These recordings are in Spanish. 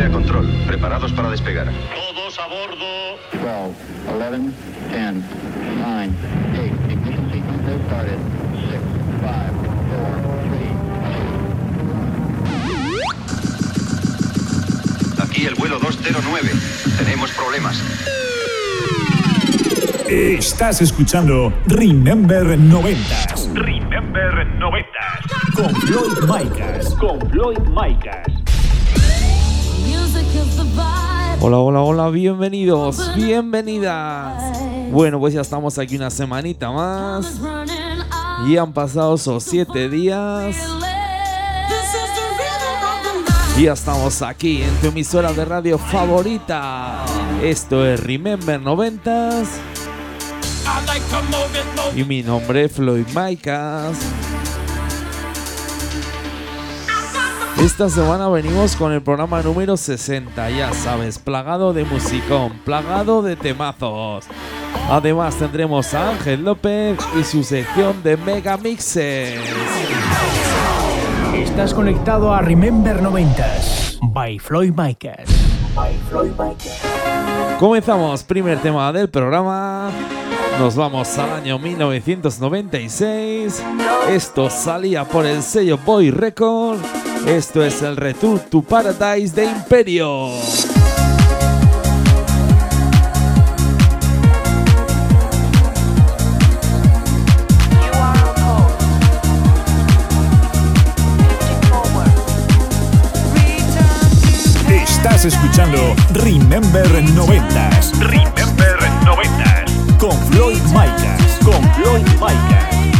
209 a control. Preparados para despegar. Todos a bordo. 12, 11, 10, 9, 8, ignition sequence has started. 6, 5, 4, 3, Aquí el vuelo 209. Tenemos problemas. Estás escuchando Remember 90 Remember 90. con Floyd Micas. Con Floyd Micas. Hola, hola, hola, bienvenidos, bienvenidas. Bueno, pues ya estamos aquí una semanita más. Y han pasado esos siete días. Y ya estamos aquí en tu emisora de radio favorita. Esto es Remember 90s. Y mi nombre es Floyd Micas. Esta semana venimos con el programa número 60, ya sabes, plagado de musicón, plagado de temazos. Además tendremos a Ángel López y su sección de Mega Mixes. Estás conectado a Remember 90s by Floyd Micas. Comenzamos, primer tema del programa. Nos vamos al año 1996. Esto salía por el sello Boy Record. Esto es el Return to Paradise de Imperio. Estás escuchando Remember 90s Remember 90. con Floyd Micas. Con Floyd Micas.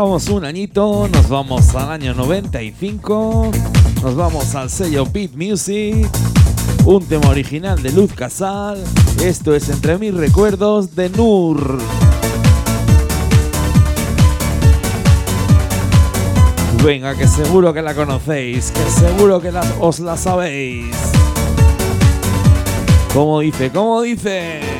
Bajamos un añito, nos vamos al año 95, nos vamos al sello Beat Music, un tema original de Luz Casal, esto es Entre mis recuerdos de Nur. Venga, que seguro que la conocéis, que seguro que os la sabéis. ¿Cómo dice? ¿Cómo dice?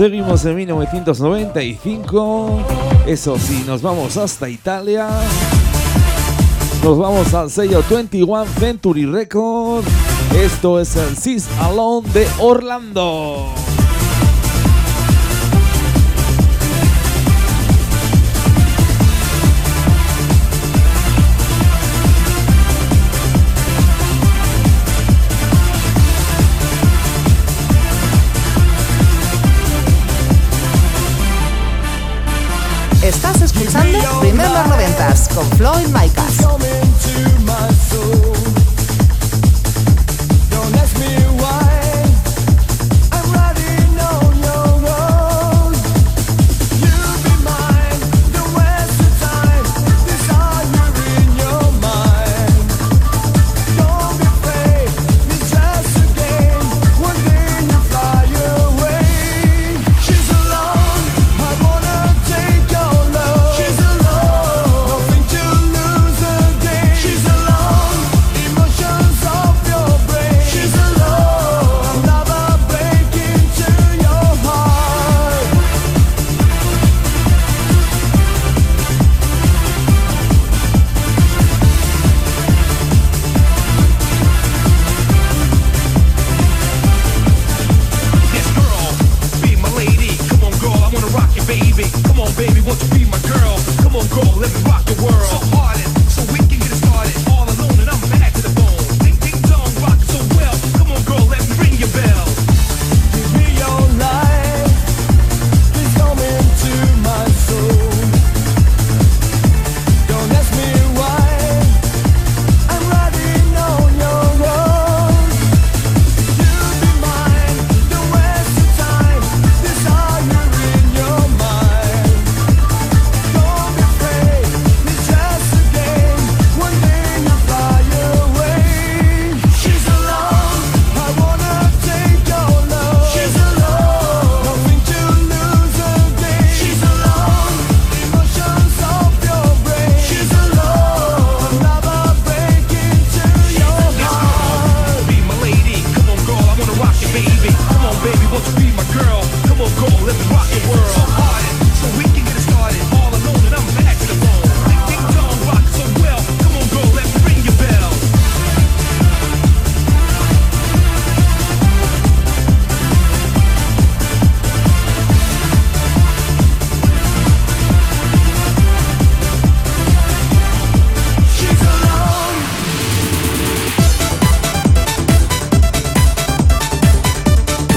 Seguimos en 1995. Eso sí, nos vamos hasta Italia. Nos vamos al sello 21 Century Records. Esto es el Sis Alone de Orlando. Estás escuchando Remember 90s con Floyd Micas.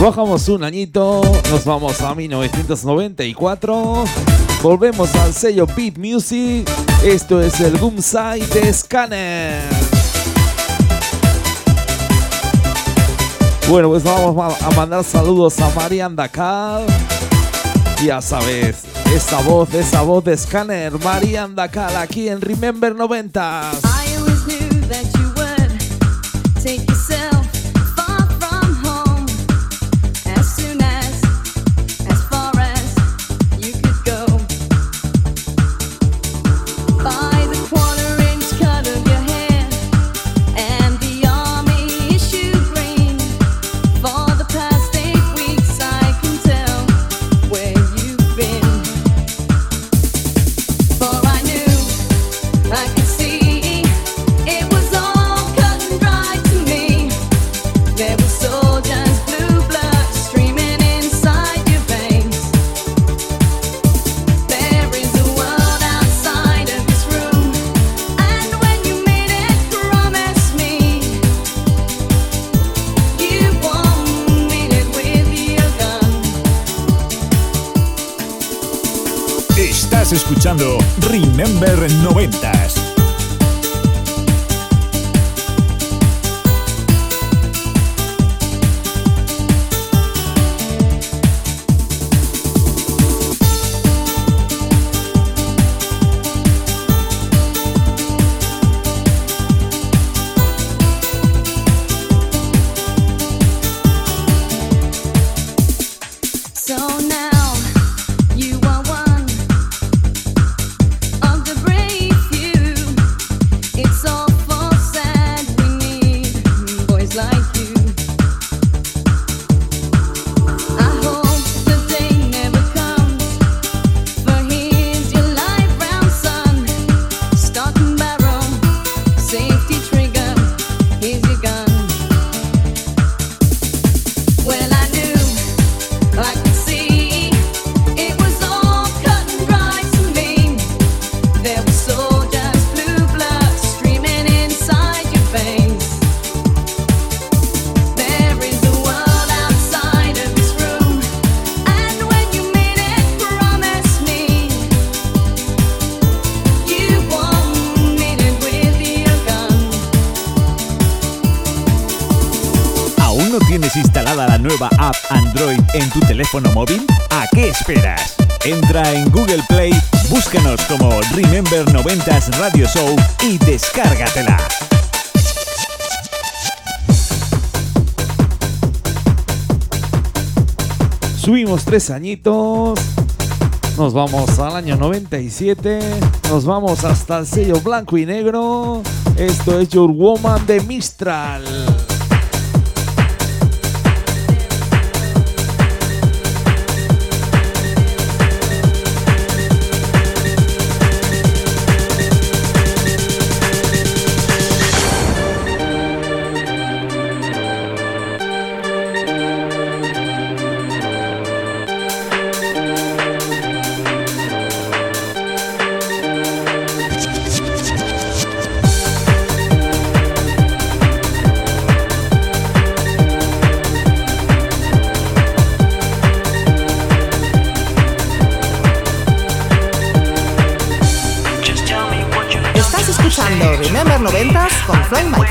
Bajamos un añito, nos vamos a 1994. Volvemos al sello Beat Music. Esto es el Boom Side Scanner. Bueno, pues vamos a mandar saludos a Marian Dakar. Ya sabes, esa voz, esa voz de Scanner, Marian Dakar, aquí en Remember 90s. Remember 90. ¿A qué esperas? Entra en Google Play, búscanos como Remember 90s Radio Show y descárgatela. Subimos tres añitos. Nos vamos al año 97. Nos vamos hasta el sello blanco y negro. Esto es Your Woman de Mistral. Flying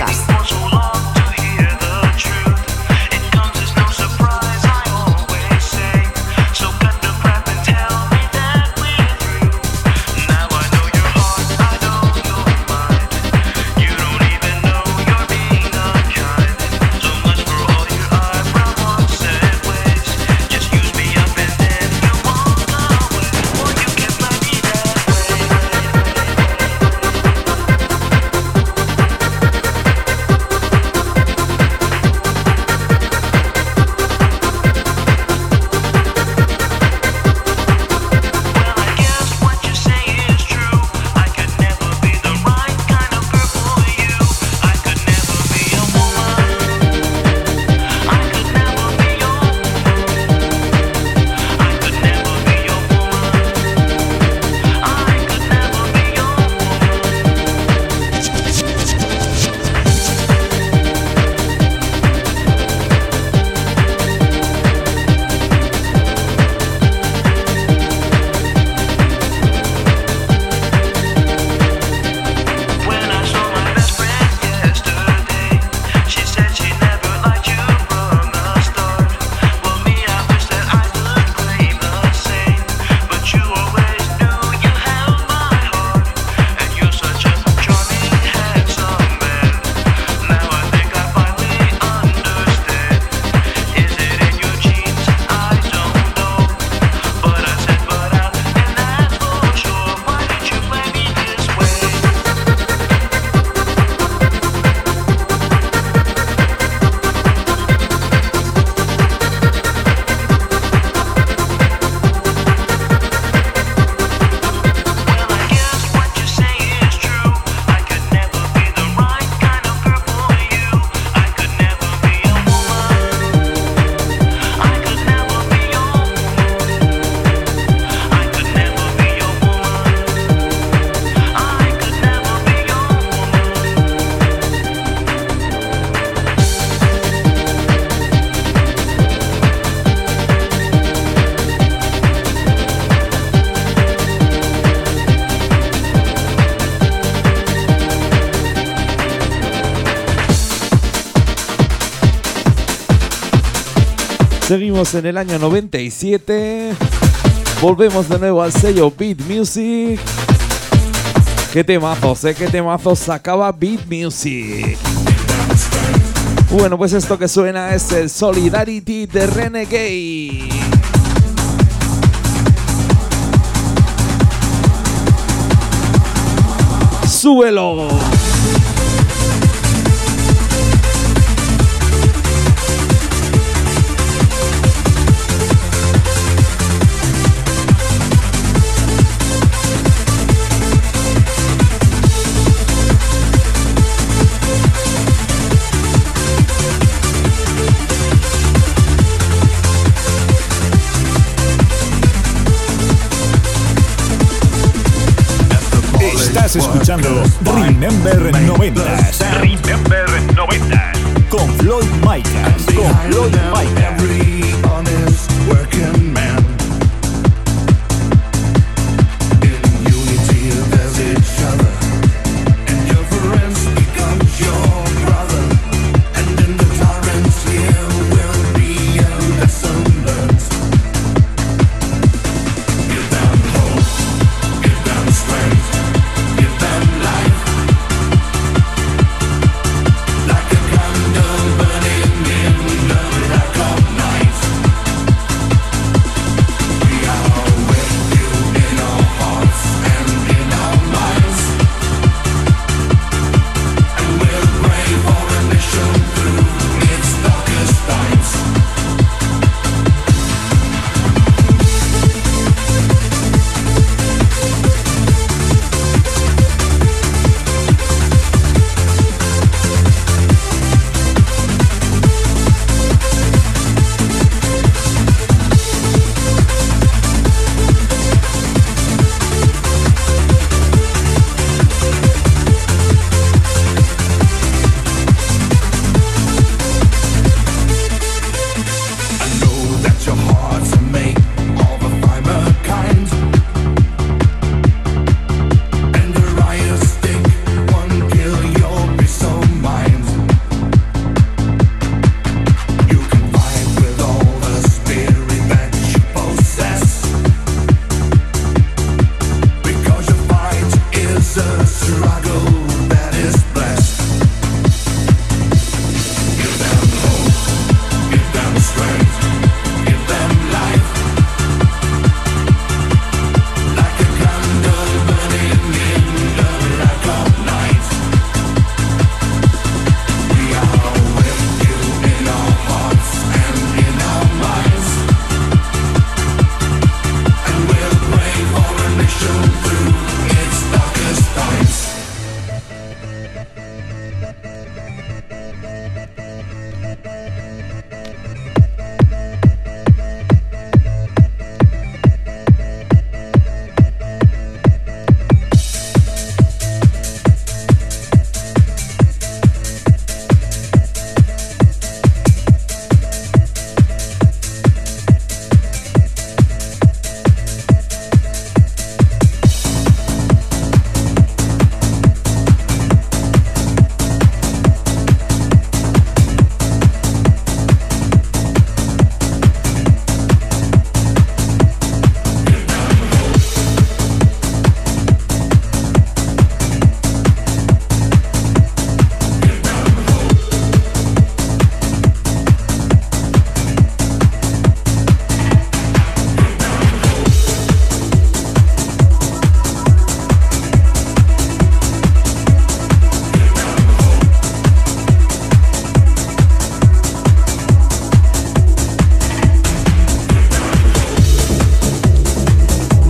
Seguimos en el año 97. Volvemos de nuevo al sello Beat Music. Qué temazos, eh, qué temazos sacaba Beat Music. Bueno, pues esto que suena es el Solidarity de Renegade. ¡Súbelo! Estás escuchando Remember 90s Remember 90. con Floyd Micas. Con Floyd Micas.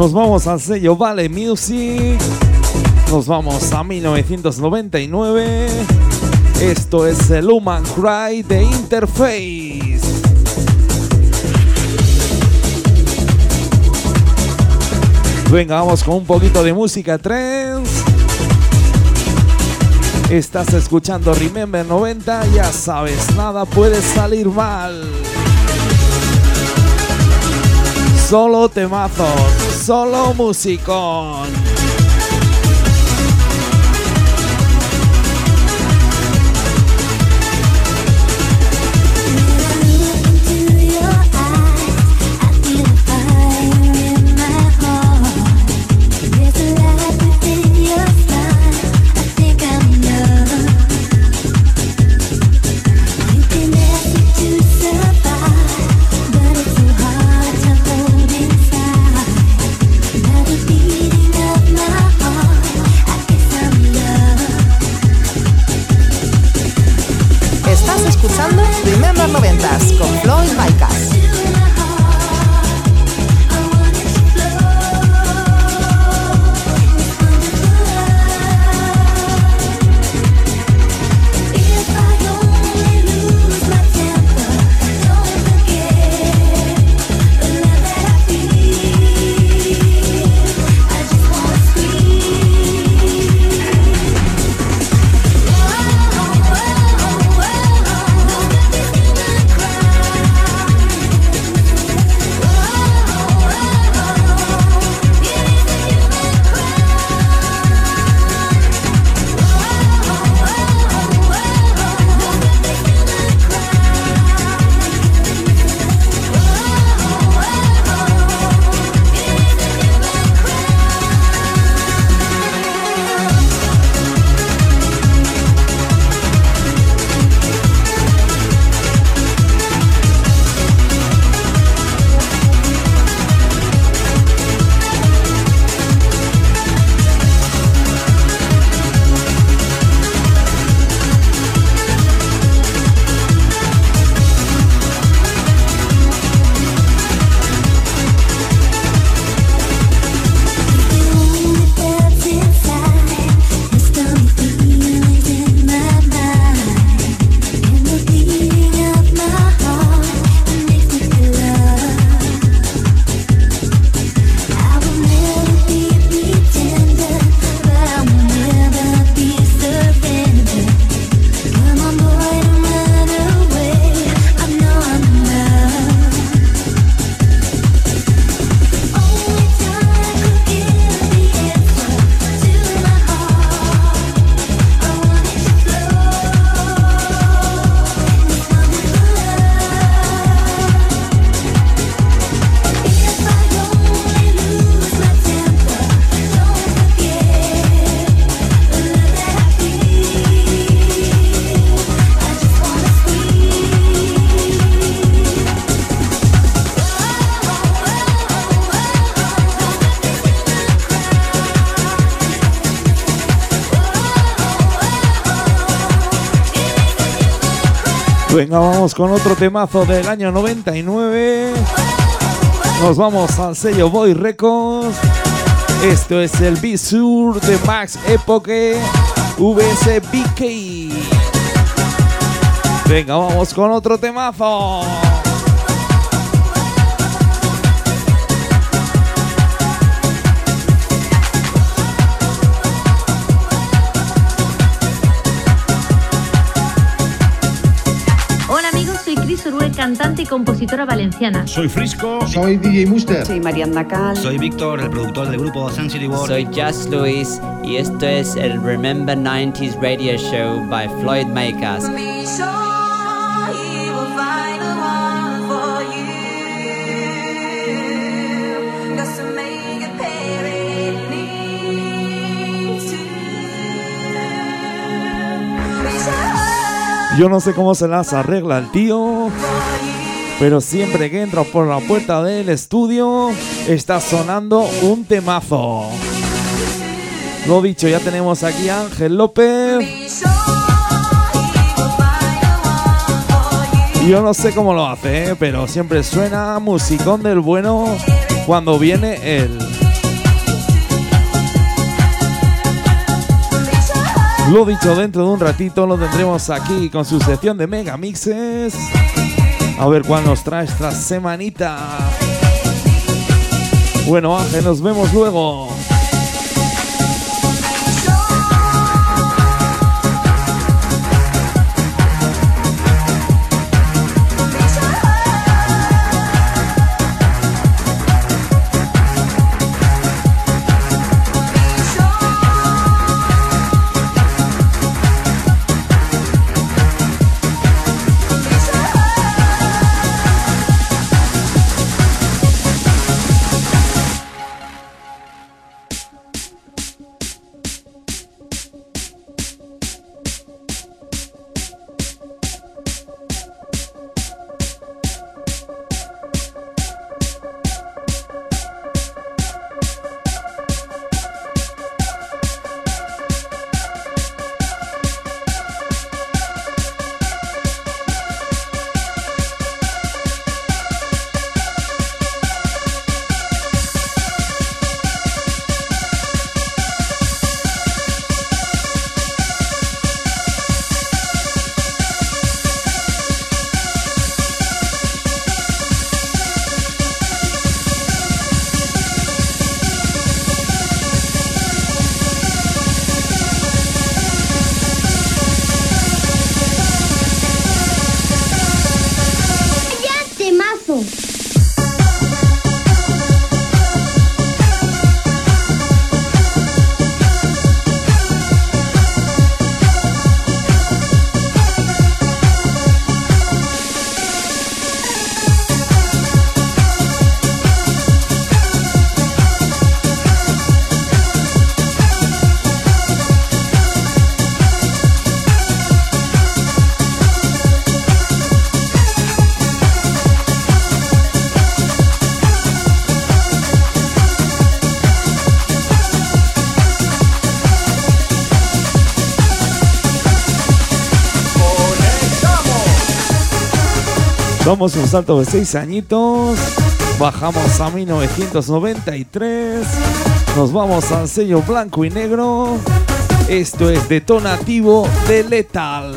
Nos vamos al sello Vale Music. Nos vamos a 1999. Esto es el Human Cry de Interface. Venga, vamos con un poquito de música trance. Estás escuchando Remember 90, ya sabes, nada puede salir mal. Solo temazos, solo musicón. Venga, vamos con otro temazo del año 99. Nos vamos al sello Boy Records. Esto es el B-Sur de Max Epoque VS BK. Venga, vamos con otro temazo. Orue, cantante y compositora valenciana. Soy Frisco. Soy DJ Muster. Soy Mariana Cal. Soy Víctor, el productor del grupo Sun City World. Soy Just Luis y esto es el Remember 90s Radio Show by Floyd Makers. Yo no sé cómo se las arregla el tío, pero siempre que entro por la puerta del estudio está sonando un temazo. Lo dicho, ya tenemos aquí a Ángel López. Yo no sé cómo lo hace, ¿eh? pero siempre suena musicón del bueno cuando viene él. Lo dicho, dentro de un ratito lo tendremos aquí con su sección de mega mixes. A ver cuál nos trae esta semanita. Bueno, Ángel, nos vemos luego. Damos un salto de 6 añitos. Bajamos a 1993. Nos vamos al sello blanco y negro. Esto es detonativo de Lethal.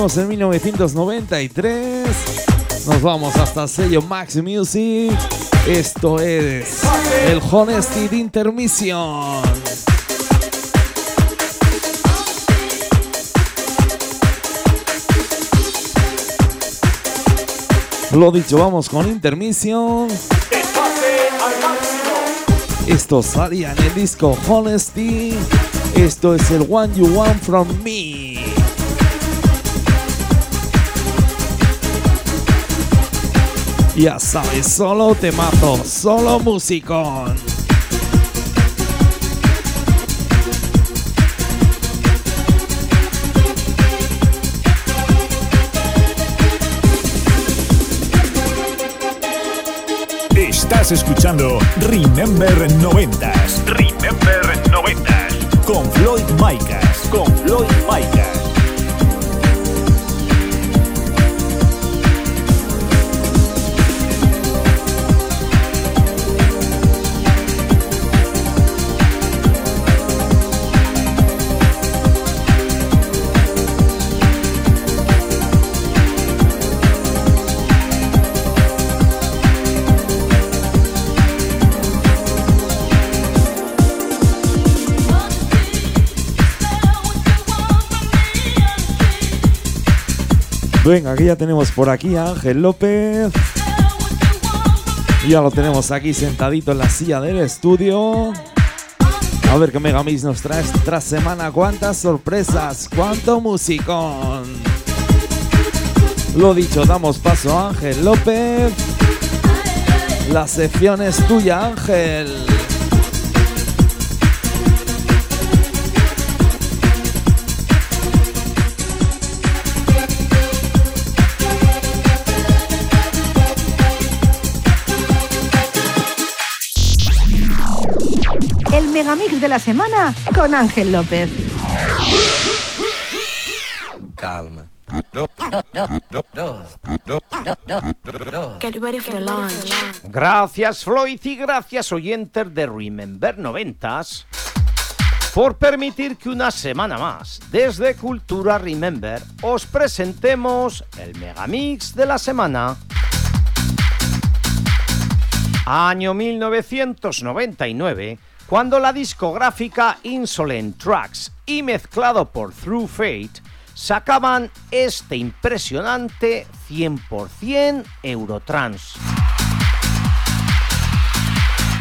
En 1993. Nos vamos hasta el sello Max Music. Esto es el Honesty de Intermission. Lo dicho, vamos con Intermission. Esto salía en el disco Honesty. Esto es el One You Want From Me. Ya sabes, solo temazo, solo musicón. Estás escuchando Remember 90s. Remember 90s. Con Floyd Micas. Venga, aquí ya tenemos por aquí a Ángel López. Ya lo tenemos aquí sentadito en la silla del estudio. A ver qué Megamix nos trae esta semana. Cuántas sorpresas, cuánto musicón. Lo dicho, damos paso a Ángel López. La sección es tuya, Ángel. Megamix de la semana con Ángel López. Calma. Get ready for the launch. Gracias Floyd y gracias oyentes de Remember 90s por permitir que una semana más desde Cultura Remember os presentemos el Megamix de la semana. Año 1999, cuando la discográfica Insolent Tracks y mezclado por Through Fate sacaban este impresionante 100% Eurotrans.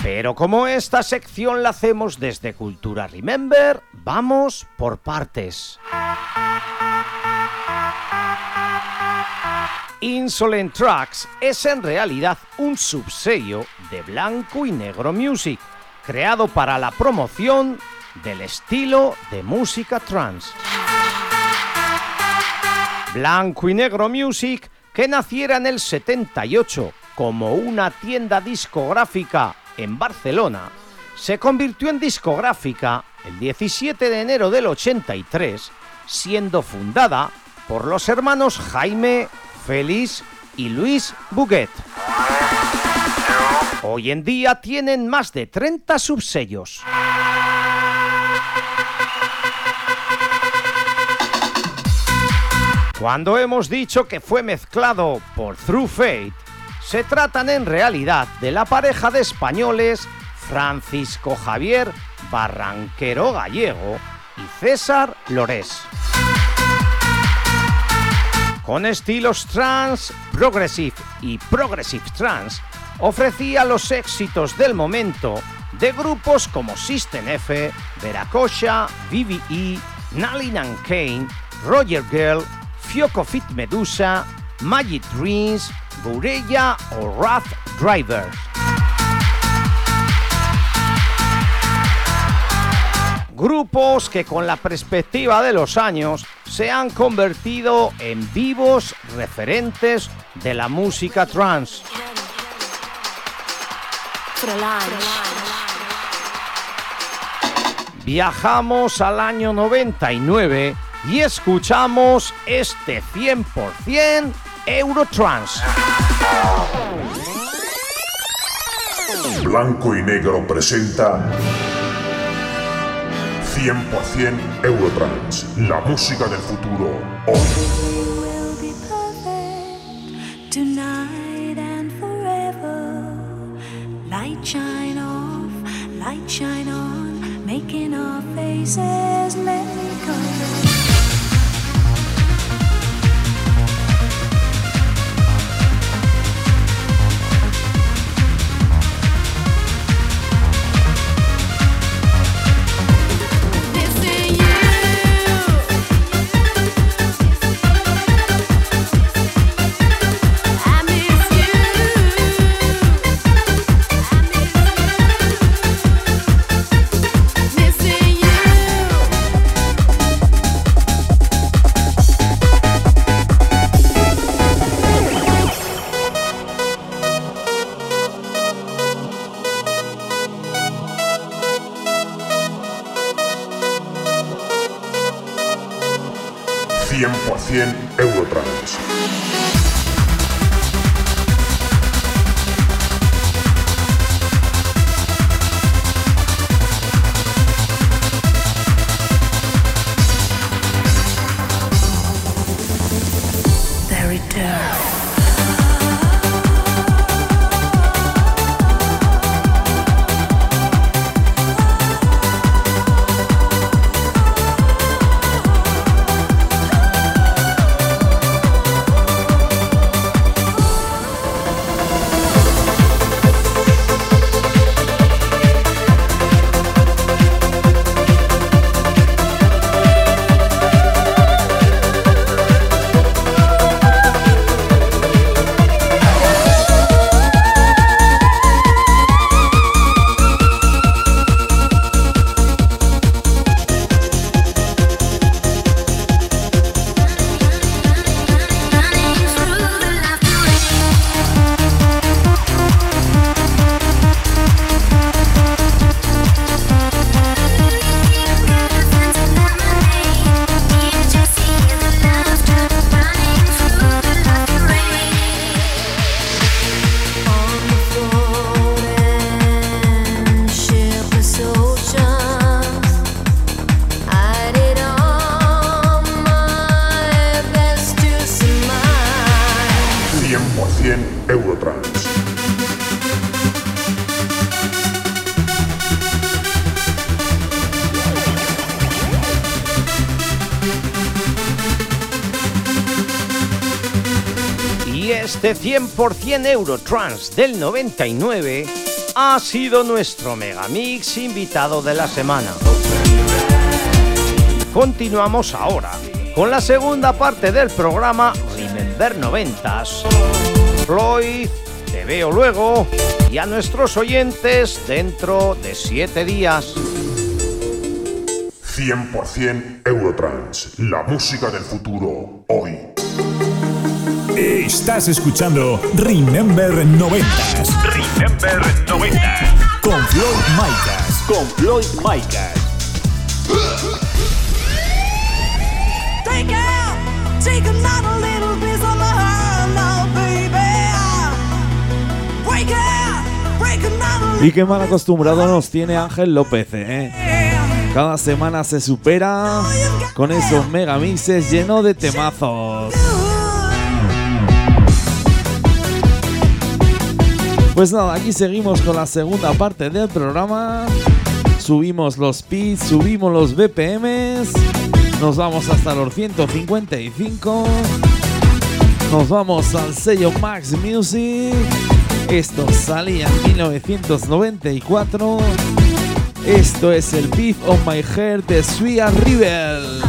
Pero como esta sección la hacemos desde Cultura Remember, vamos por partes. Insolent Tracks es en realidad un subsello de Blanco y Negro Music, creado para la promoción del estilo de música trance. Blanco y Negro Music, que naciera en el 78 como una tienda discográfica en Barcelona, se convirtió en discográfica el 17 de enero del 83, siendo fundada por los hermanos Jaime, Félix y Luis Buguet. Hoy en día tienen más de 30 subsellos. Cuando hemos dicho que fue mezclado por Through Fate, se tratan en realidad de la pareja de españoles Francisco Javier Barranquero Gallego y César Lorés. Con estilos trance, progressive y progressive trance, ofrecía los éxitos del momento de grupos como System F, Veracocha, VVE, Nalin Kane, Roger Girl, Fioco Fit Medusa, Magic Dreams, Burella o Wrath Drivers. Grupos que con la perspectiva de los años se han convertido en vivos referentes de la música trance. Viajamos al año 99 y escuchamos este 100% Eurotrance. Blanco y Negro presenta 100% Eurotrans, la música del futuro. Hoy. Light shine off, light shine on, making our faces let me go. 100% Eurotrans del 99 ha sido nuestro Megamix invitado de la semana. Continuamos ahora con la segunda parte del programa Remember 90s. Floyd, te veo luego y a nuestros oyentes dentro de 7 días. 100% Eurotrans, la música del futuro. Estás escuchando Remember 90s Remember 90. con Floyd Micas. Con Floyd Micas. Take out, take another little piece of my heart now, baby. Break out, break another Y qué mal acostumbrado nos tiene Ángel López, ¿eh? Cada semana se supera con esos megamixes llenos de temazos. Pues nada, aquí seguimos con la segunda parte del programa. Subimos los pits, subimos los BPMs. Nos vamos hasta los 155. Nos vamos al sello Max Music. Esto salía en 1994. Esto es el Beef on My Hair de Sweet Rebel.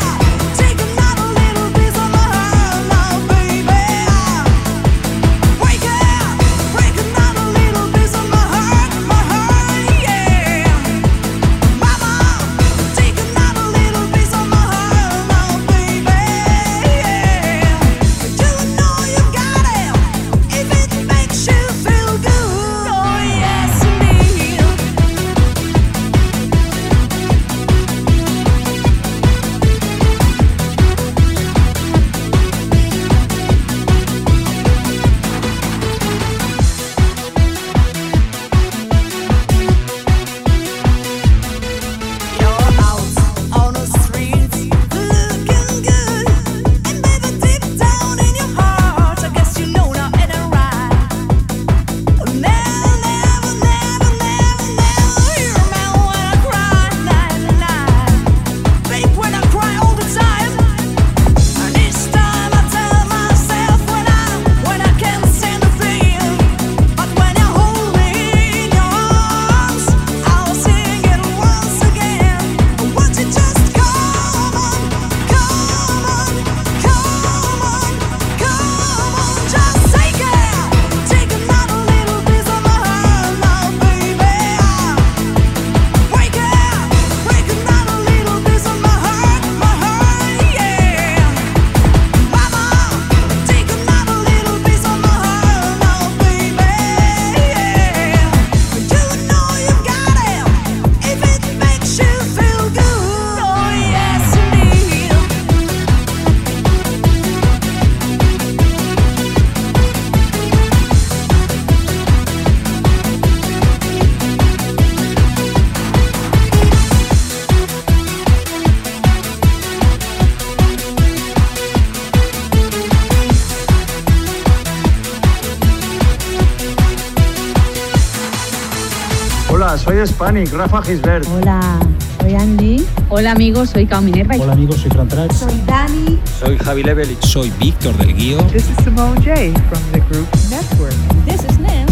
Hola, soy Hispanic, Rafa Gisbert. Hola, soy Andy. Hola amigos, soy Cao Minerva. Hola amigos, soy Fran Trax. Soy Dani. Soy Javi Levelich. Soy Víctor del Guío. This is Simone J from the group Network. This is Nim.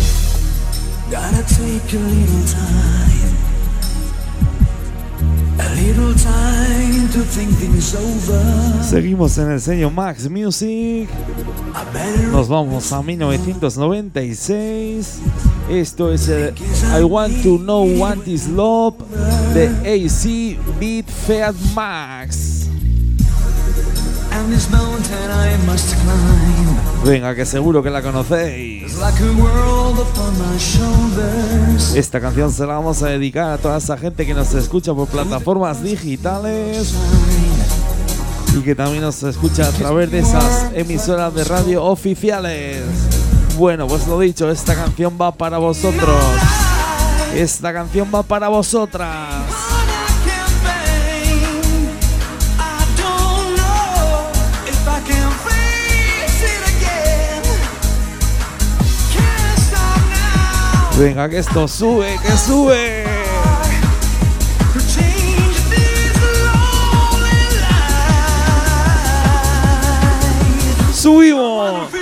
Gotta take a little time, a little time to think things over. Seguimos en el sello Max Music. Nos vamos a 1996. Esto es el I Want to Know What is Love de AC Beat Feat Max. Venga, que seguro que la conocéis. Esta canción se la vamos a dedicar a toda esa gente que nos escucha por plataformas digitales y que también nos escucha a través de esas emisoras de radio oficiales. Bueno, pues lo dicho, esta canción va para vosotros. Esta canción va para vosotras. Venga, que esto sube, que sube. Subimos.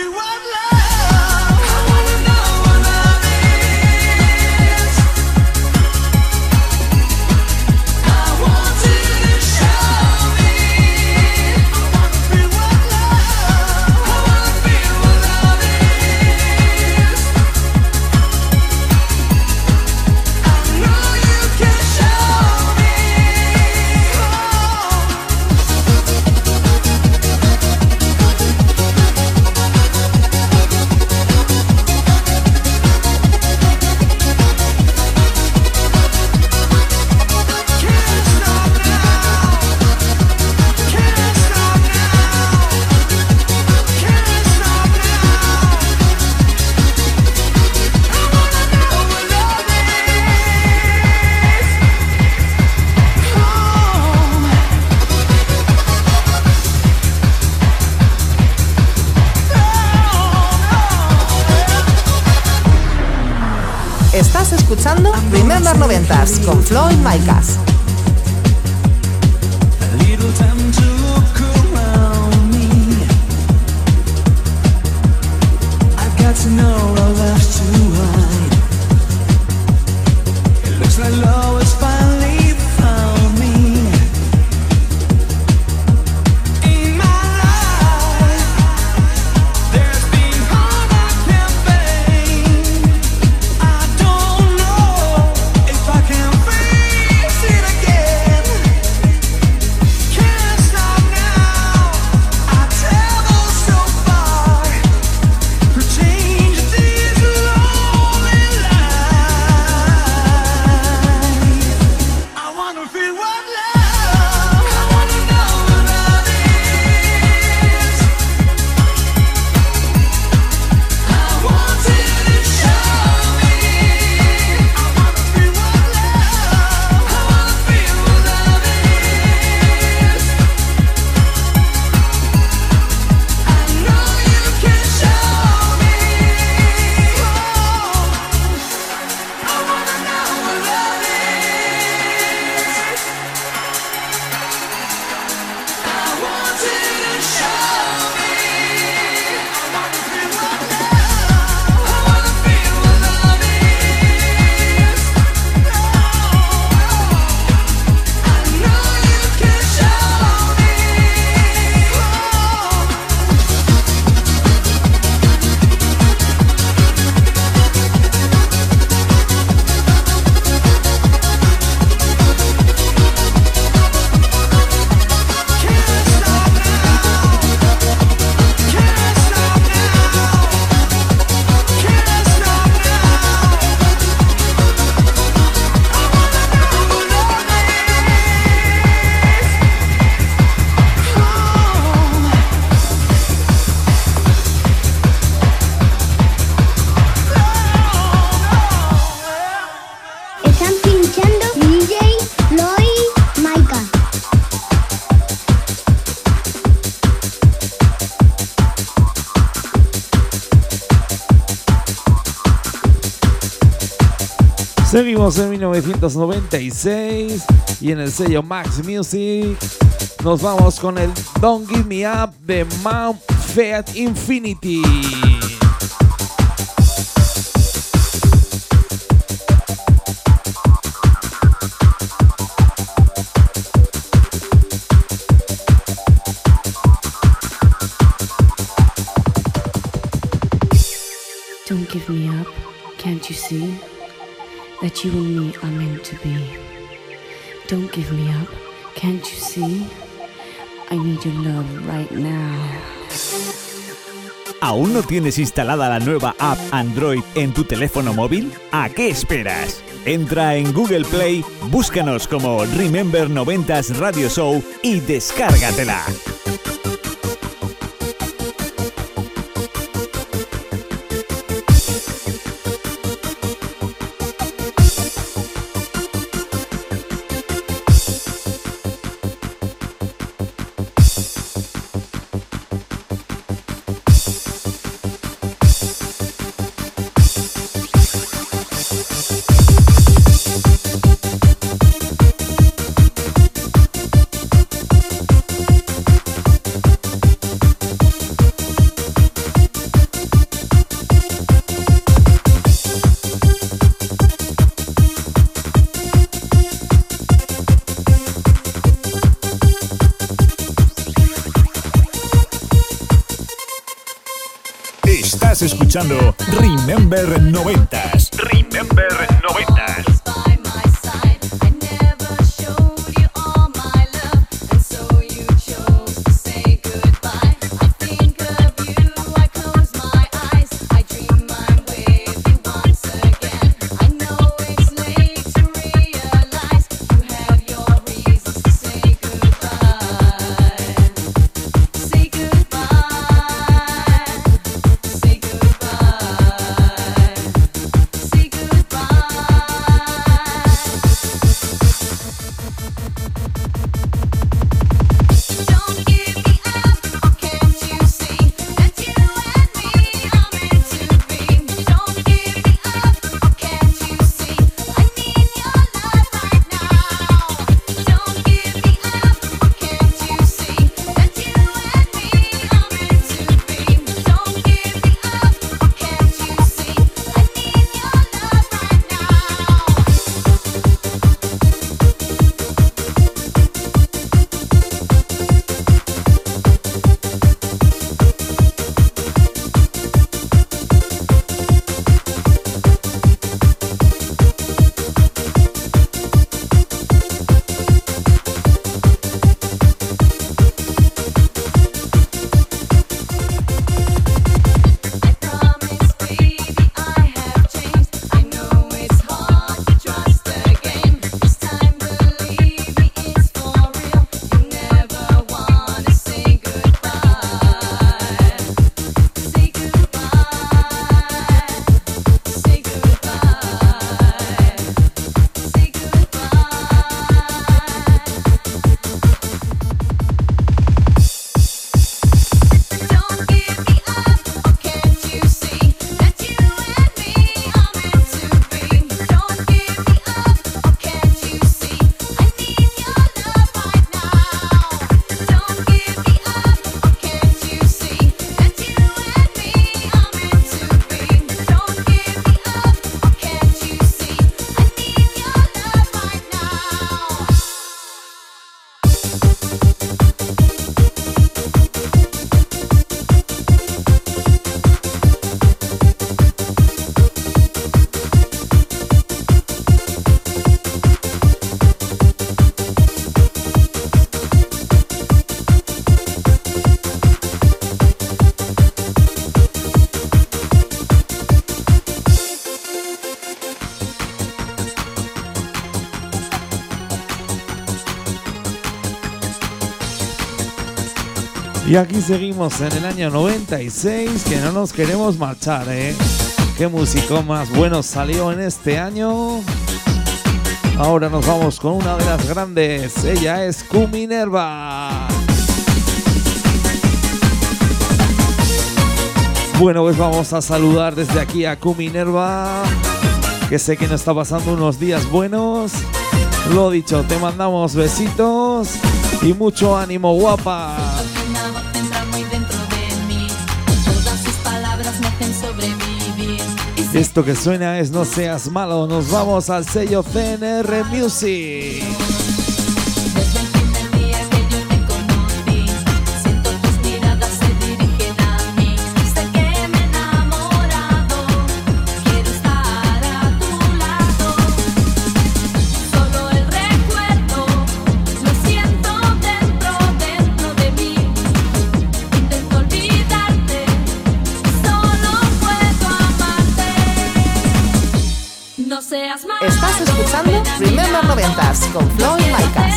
Escuchando Remember 90s con Floyd Micas. Seguimos en 1996 y en el sello Max Music nos vamos con el Don't Give Me Up de Mount Fiat Infinity. Don't give me up, Can't you see that you and me are meant to be? Don't give me up. Can't you see? I need your love right now. ¿Aún no tienes instalada la nueva app Android en tu teléfono móvil? ¿A qué esperas? Entra en Google Play, búscanos como Remember 90s Radio Show y descárgatela. Escuchando Remember 90s. Remember Y aquí seguimos en el año 96, que no nos queremos marchar, ¿eh? ¿Qué músico más bueno salió en este año? Ahora nos vamos con una de las grandes. Ella es Kuminerva. Bueno, pues vamos a saludar desde aquí a Kuminerva, que sé que nos está pasando unos días buenos. Lo dicho, te mandamos besitos y mucho ánimo, guapa. Esto que suena es No seas malo. Nos vamos al sello CNR Music. Con Flo y Maicas.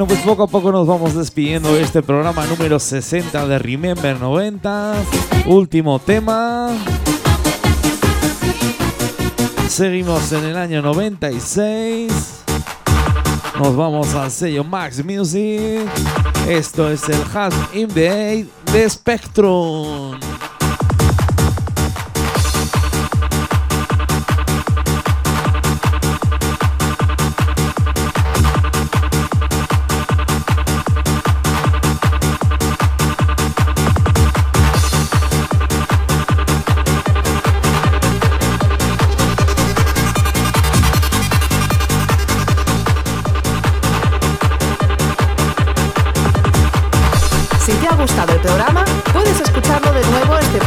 Bueno, pues poco a poco nos vamos despidiendo de este programa número 60 de Remember 90. Último tema. Seguimos en el año 96. Nos vamos al sello Max Music. Esto es el Has in the Aid de Spectrum.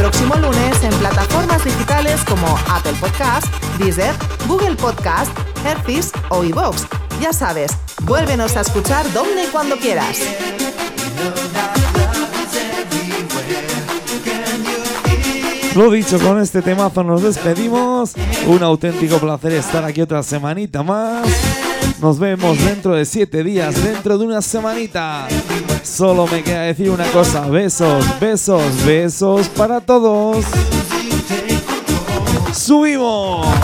Próximo lunes en plataformas digitales como Apple Podcast, Deezer, Google Podcast, Hertis o iVoox. Ya sabes, vuélvenos a escuchar donde y cuando quieras. Lo dicho, con este temazo nos despedimos. Un auténtico placer estar aquí otra semanita más. Nos vemos dentro de siete días, dentro de una semanita. Solo me queda decir una cosa. Besos, besos, besos para todos. ¡Subimos!